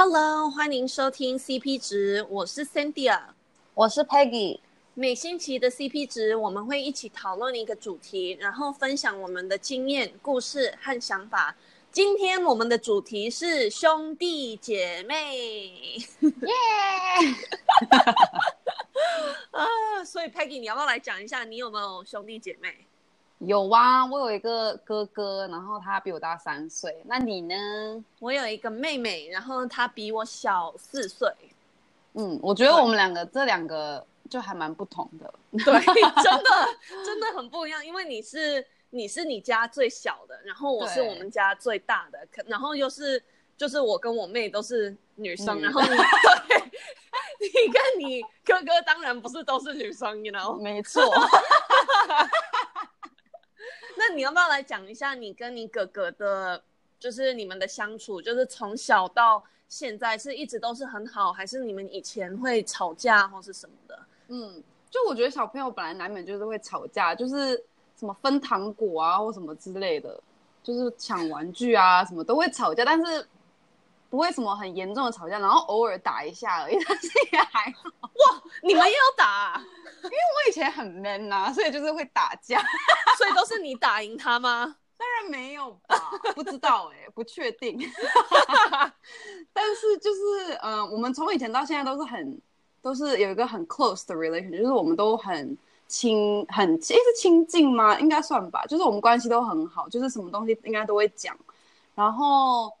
Hello，欢迎收听 CP 值，我是 Cynthia，我是 Peggy。每星期的 CP 值，我们会一起讨论一个主题，然后分享我们的经验、故事和想法。今天我们的主题是兄弟姐妹，耶！啊，所以 Peggy，你要不要来讲一下，你有没有兄弟姐妹？有啊，我有一个哥哥，然后他比我大三岁。那你呢？我有一个妹妹，然后她比我小四岁。嗯，我觉得我们两个这两个就还蛮不同的。对，真的 真的很不一样，因为你是你是你家最小的，然后我是我们家最大的，可然后又是就是我跟我妹都是女生，嗯、然后你 对，你跟你哥哥当然不是都是女生，you know？没错。那你要不要来讲一下你跟你哥哥的，就是你们的相处，就是从小到现在是一直都是很好，还是你们以前会吵架或是什么的？嗯，就我觉得小朋友本来难免就是会吵架，就是什么分糖果啊或什么之类的，就是抢玩具啊什么都会吵架，但是不会什么很严重的吵架，然后偶尔打一下而已，但是也还好。哇，你们也有打啊？很 man 呐，所以就是会打架，所以都是你打赢他吗？当然没有吧，不知道哎、欸，不确定。但是就是，嗯、呃，我们从以前到现在都是很，都是有一个很 close 的 relation，就是我们都很亲，很，诶，是亲近吗？应该算吧，就是我们关系都很好，就是什么东西应该都会讲。然后，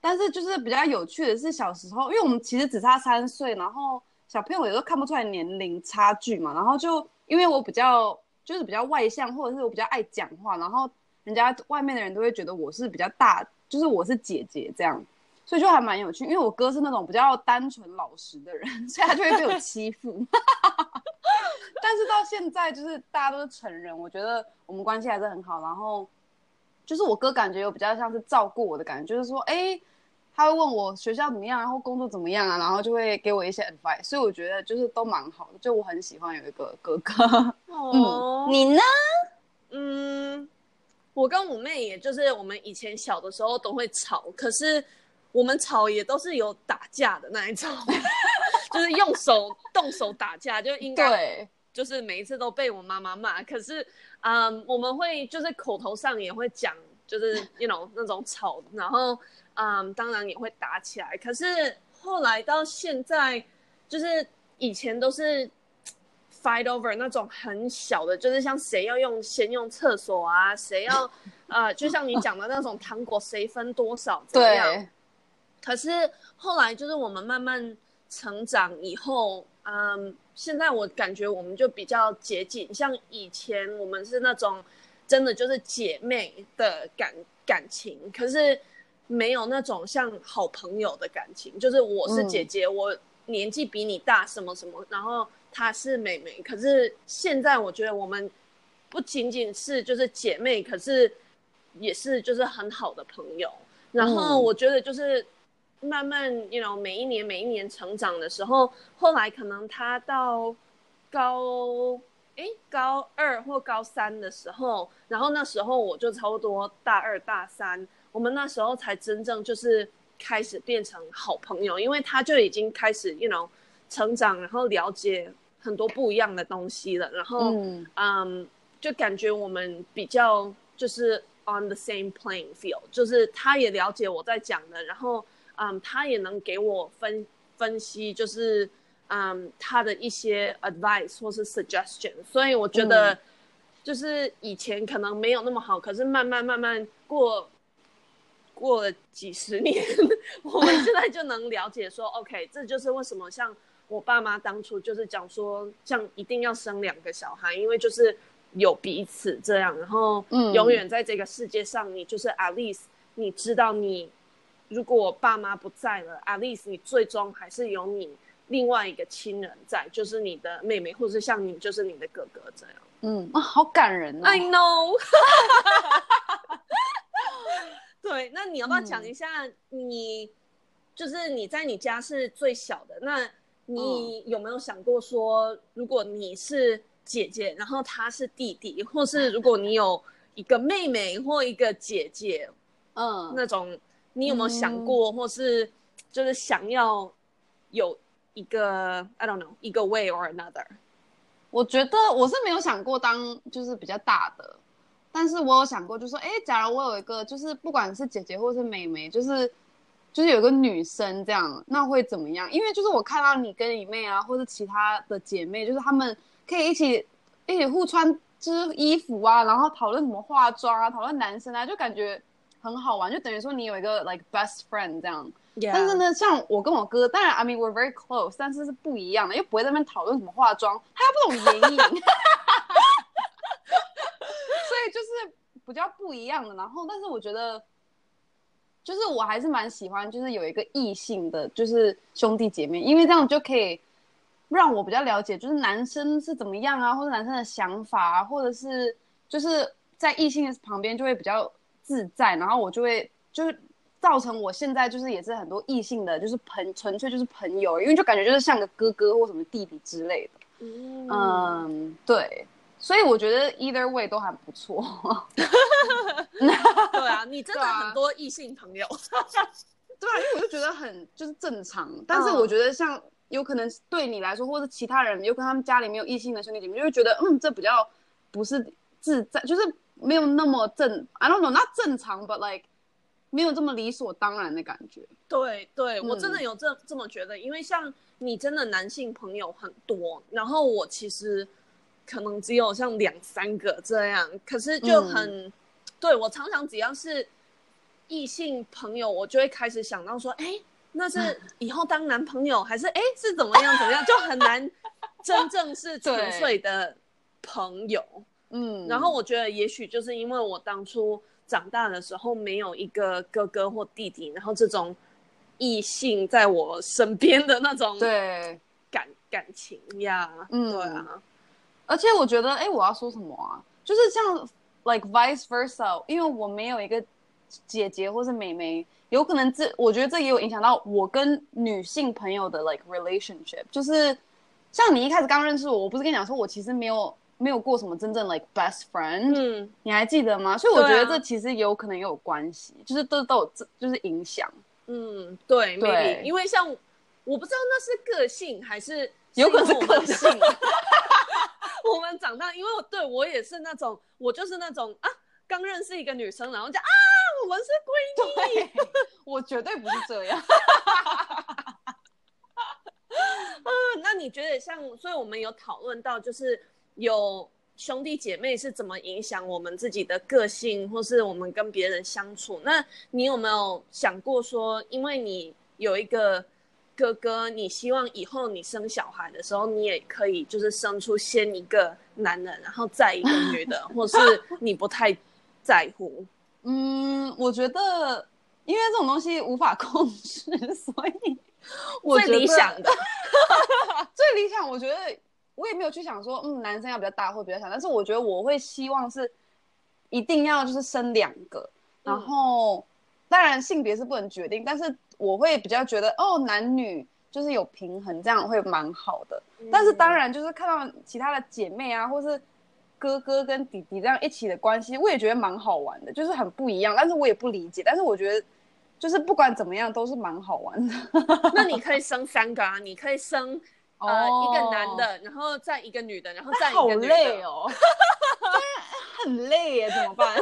但是就是比较有趣的是小时候，因为我们其实只差三岁，然后。小朋友也都看不出来年龄差距嘛，然后就因为我比较就是比较外向，或者是我比较爱讲话，然后人家外面的人都会觉得我是比较大，就是我是姐姐这样，所以就还蛮有趣。因为我哥是那种比较单纯老实的人，所以他就会被我欺负。但是到现在就是大家都是成人，我觉得我们关系还是很好。然后就是我哥感觉有比较像是照顾我的感觉，就是说，哎。他会问我学校怎么样，然后工作怎么样啊，然后就会给我一些 advice，所以我觉得就是都蛮好的，就我很喜欢有一个哥哥。哦、嗯，你呢？嗯，我跟我妹也就是我们以前小的时候都会吵，可是我们吵也都是有打架的那一种，就是用手动手打架，就应该就是每一次都被我妈妈骂。可是，嗯，我们会就是口头上也会讲，就是 you know 那种吵，然后。嗯，um, 当然也会打起来。可是后来到现在，就是以前都是 fight over 那种很小的，就是像谁要用先用厕所啊，谁要 呃，就像你讲的那种糖果谁分多少这样。对。可是后来就是我们慢慢成长以后，嗯，现在我感觉我们就比较接近。像以前我们是那种真的就是姐妹的感感情，可是。没有那种像好朋友的感情，就是我是姐姐，嗯、我年纪比你大，什么什么，然后她是妹妹。可是现在我觉得我们不仅仅是就是姐妹，可是也是就是很好的朋友。然后我觉得就是慢慢，you know，每一年每一年成长的时候，后来可能她到高诶高二或高三的时候，然后那时候我就差不多大二大三。我们那时候才真正就是开始变成好朋友，因为他就已经开始，you know，成长，然后了解很多不一样的东西了，然后，嗯，嗯，就感觉我们比较就是 on the same playing field，就是他也了解我在讲的，然后，嗯，他也能给我分分析，就是，嗯，他的一些 advice 或是 suggestion，所以我觉得，就是以前可能没有那么好，可是慢慢慢慢过。过了几十年，我们现在就能了解说，OK，这就是为什么像我爸妈当初就是讲说，像一定要生两个小孩，因为就是有彼此这样，然后永远在这个世界上，你就是 at least 你知道你如果爸妈不在了，at least 你最终还是有你另外一个亲人在，就是你的妹妹，或者是像你就是你的哥哥这样。嗯啊，好感人哦。I know。对，那你要不要讲一下你，嗯、就是你在你家是最小的，那你有没有想过说，如果你是姐姐，然后他是弟弟，或是如果你有一个妹妹或一个姐姐，嗯，那种你有没有想过，或是就是想要有一个 I don't know 一个 way or another。我觉得我是没有想过当就是比较大的，但是我有想过，就说，哎，假如我有一个，就是不管是姐姐或是妹妹，就是就是有个女生这样，那会怎么样？因为就是我看到你跟你妹啊，或是其他的姐妹，就是她们可以一起一起互穿就是衣服啊，然后讨论什么化妆啊，讨论男生啊，就感觉很好玩，就等于说你有一个 like best friend 这样。但是呢，像我跟我哥，当然，I mean we're very close，但是是不一样的，又不会在那边讨论什么化妆，他又不懂眼影，所以就是比较不一样的。然后，但是我觉得，就是我还是蛮喜欢，就是有一个异性的，就是兄弟姐妹，因为这样就可以让我比较了解，就是男生是怎么样啊，或者男生的想法啊，或者是就是在异性的旁边就会比较自在，然后我就会就是。造成我现在就是也是很多异性的就是朋纯粹就是朋友，因为就感觉就是像个哥哥或什么弟弟之类的。嗯，嗯，对，所以我觉得 either way 都还不错。对啊，你真的很多异性朋友。对啊，因为我就觉得很就是正常，但是我觉得像有可能对你来说，或者其他人，有可能他们家里没有异性的兄弟姐妹，就会觉得嗯，这比较不是自在，就是没有那么正。I don't know，那正常，but like。没有这么理所当然的感觉。对对，我真的有这、嗯、这么觉得，因为像你真的男性朋友很多，然后我其实可能只有像两三个这样，可是就很，嗯、对，我常常只要是异性朋友，我就会开始想到说，哎，那是 以后当男朋友，还是哎是怎么样怎么样，就很难 真正是纯粹的朋友。嗯，然后我觉得也许就是因为我当初。长大的时候没有一个哥哥或弟弟，然后这种异性在我身边的那种对感感情呀，嗯，对啊。而且我觉得，哎，我要说什么啊？就是像 like vice versa，因为我没有一个姐姐或是妹妹，有可能这我觉得这也有影响到我跟女性朋友的 like relationship。就是像你一开始刚认识我，我不是跟你讲说我其实没有。没有过什么真正 like best friend，嗯，你还记得吗？所以我觉得这其实有可能也有关系，啊、就是都都有这就是影响。嗯，对，对 maybe, 因为像我不知道那是个性还是，有可能是个性。我们长大，因为我对我也是那种，我就是那种啊，刚认识一个女生，然后就啊，我们是闺蜜。我绝对不是这样。嗯，那你觉得像，所以我们有讨论到就是。有兄弟姐妹是怎么影响我们自己的个性，或是我们跟别人相处？那你有没有想过说，因为你有一个哥哥，你希望以后你生小孩的时候，你也可以就是生出先一个男人，然后再一个女的，或是你不太在乎？嗯，我觉得因为这种东西无法控制，所以我最理想的 最理想，我觉得。我也没有去想说，嗯，男生要比较大或比较小，但是我觉得我会希望是一定要就是生两个，然后、嗯、当然性别是不能决定，但是我会比较觉得哦，男女就是有平衡，这样会蛮好的。嗯、但是当然就是看到其他的姐妹啊，或是哥哥跟弟弟这样一起的关系，我也觉得蛮好玩的，就是很不一样。但是我也不理解，但是我觉得就是不管怎么样都是蛮好玩的。那你可以生三个啊，你可以生。呃，oh, 一个男的，然后再一个女的，然后再一个女的。好累哦，很累耶，怎么办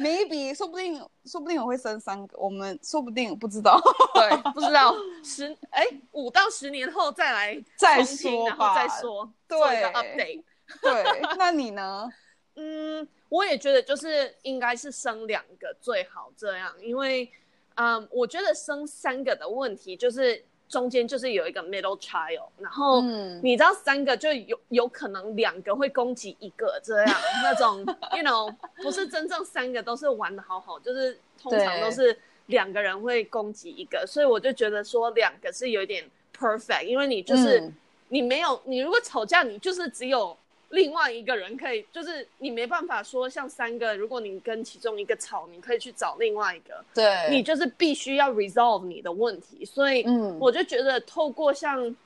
？Maybe，说不定，说不定我会生三个，我们说不定不知道，对，不知道十哎五到十年后再来再说然后再说，对，update。对，那你呢？嗯，我也觉得就是应该是生两个最好这样，因为嗯，我觉得生三个的问题就是。中间就是有一个 middle child，然后你知道三个就有有可能两个会攻击一个这样那种，you know，不是真正三个都是玩的好好，就是通常都是两个人会攻击一个，所以我就觉得说两个是有点 perfect，因为你就是、嗯、你没有你如果吵架你就是只有。另外一个人可以，就是你没办法说像三个，如果你跟其中一个吵，你可以去找另外一个。对，你就是必须要 resolve 你的问题。所以，嗯，我就觉得透过像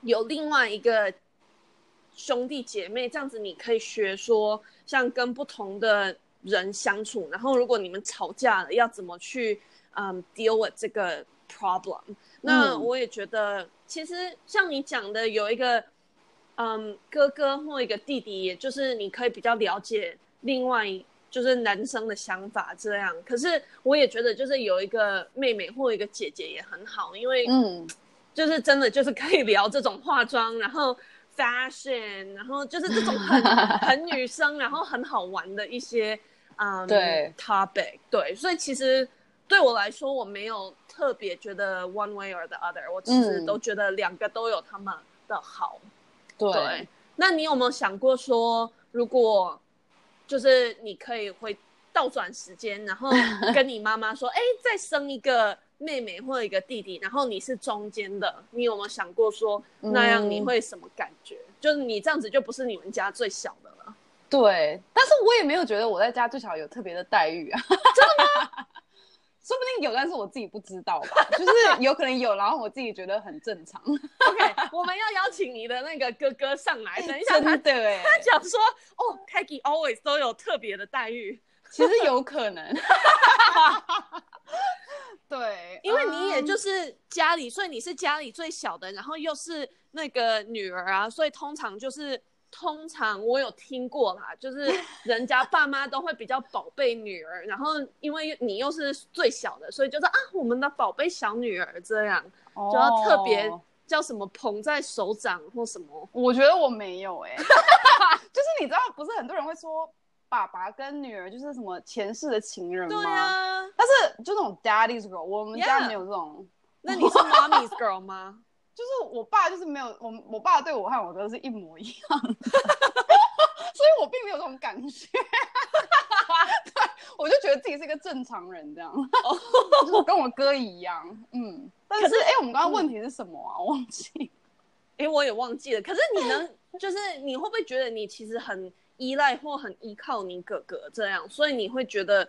有另外一个兄弟姐妹这样子，你可以学说，像跟不同的人相处，然后如果你们吵架了，要怎么去嗯 deal with 这个 problem。那我也觉得，其实像你讲的，有一个嗯哥哥或一个弟弟，也就是你可以比较了解另外就是男生的想法这样。可是我也觉得，就是有一个妹妹或一个姐姐也很好，因为嗯，就是真的就是可以聊这种化妆，然后。fashion，然后就是这种很 很女生，然后很好玩的一些嗯、um, 对 topic，对，所以其实对我来说，我没有特别觉得 one way or the other，我其实都觉得两个都有他们的好。对，对，那你有没有想过说，如果就是你可以会倒转时间，然后跟你妈妈说，哎，再生一个。妹妹或一个弟弟，然后你是中间的，你有没有想过说那样你会什么感觉？嗯、就是你这样子就不是你们家最小的了。对，但是我也没有觉得我在家最小有特别的待遇啊。真的吗？说不定有，但是我自己不知道吧。就是有可能有，然后我自己觉得很正常。OK，我们要邀请你的那个哥哥上来，等一下他对、欸，他讲说哦，Kaggy always 都有特别的待遇。其实有可能。对，因为你也就是家里，um, 所以你是家里最小的，然后又是那个女儿啊，所以通常就是通常我有听过啦，就是人家爸妈都会比较宝贝女儿，然后因为你又是最小的，所以就是啊，我们的宝贝小女儿这样，oh. 就要特别叫什么捧在手掌或什么。我觉得我没有哎、欸，就是你知道，不是很多人会说。爸爸跟女儿就是什么前世的情人吗？对啊，但是就这种 daddy's girl，我们家没有这种。那你是 mommy's girl 吗？就是我爸就是没有，我我爸对我和我哥是一模一样的，所以我并没有这种感觉。对，我就觉得自己是一个正常人这样，oh. 就是跟我哥一样。嗯，但是哎、欸，我们刚刚问题是什么啊？我忘记，哎、欸，我也忘记了。可是你能，就是你会不会觉得你其实很？依赖或很依靠你哥哥这样，所以你会觉得，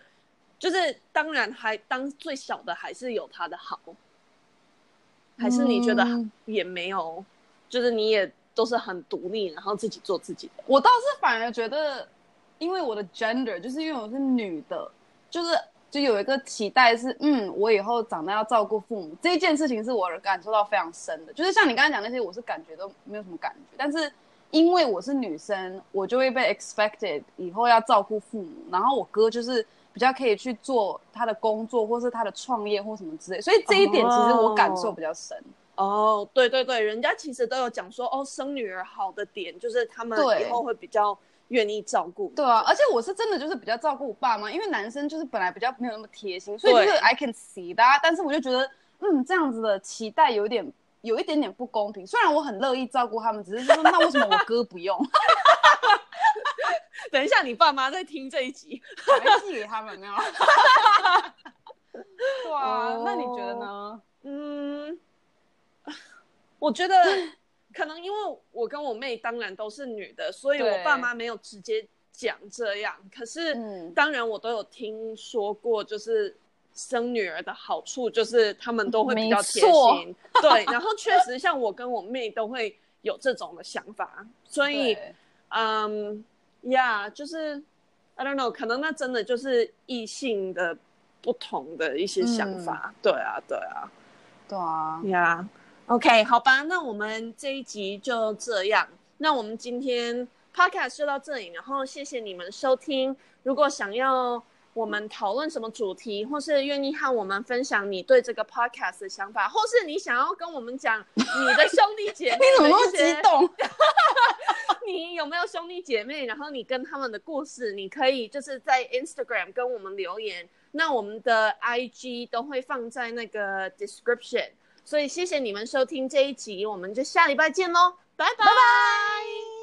就是当然还当最小的还是有他的好，还是你觉得也没有，嗯、就是你也都是很独立，然后自己做自己的。我倒是反而觉得，因为我的 gender 就是因为我是女的，就是就有一个期待是，嗯，我以后长大要照顾父母这一件事情是我感受到非常深的，就是像你刚才讲那些，我是感觉都没有什么感觉，但是。因为我是女生，我就会被 expected 以后要照顾父母，然后我哥就是比较可以去做他的工作，或是他的创业或什么之类，所以这一点其实我感受比较深。哦，对对对，人家其实都有讲说，哦，生女儿好的点就是他们以后会比较愿意照顾。对，啊，而且我是真的就是比较照顾我爸妈，因为男生就是本来比较没有那么贴心，所以就是 I can see that，但是我就觉得，嗯，这样子的期待有点。有一点点不公平，虽然我很乐意照顾他们，只是说那为什么我哥不用？等一下，你爸妈在听这一集，我会寄给他们没有？对啊，oh, 那你觉得呢？嗯，我觉得 可能因为我跟我妹当然都是女的，所以我爸妈没有直接讲这样。可是，当然我都有听说过，就是。生女儿的好处就是他们都会比较贴心，对，然后确实像我跟我妹都会有这种的想法，所以，嗯，呀，就是 I don't know，可能那真的就是异性的不同的一些想法，嗯、对啊，对啊，对啊，呀，OK，好吧，那我们这一集就这样，那我们今天 Podcast 就到这里，然后谢谢你们收听，如果想要。我们讨论什么主题，或是愿意和我们分享你对这个 podcast 的想法，或是你想要跟我们讲你的兄弟姐妹，你怎么那么激动？你有没有兄弟姐妹？然后你跟他们的故事，你可以就是在 Instagram 跟我们留言，那我们的 IG 都会放在那个 description。所以谢谢你们收听这一集，我们就下礼拜见喽，拜拜。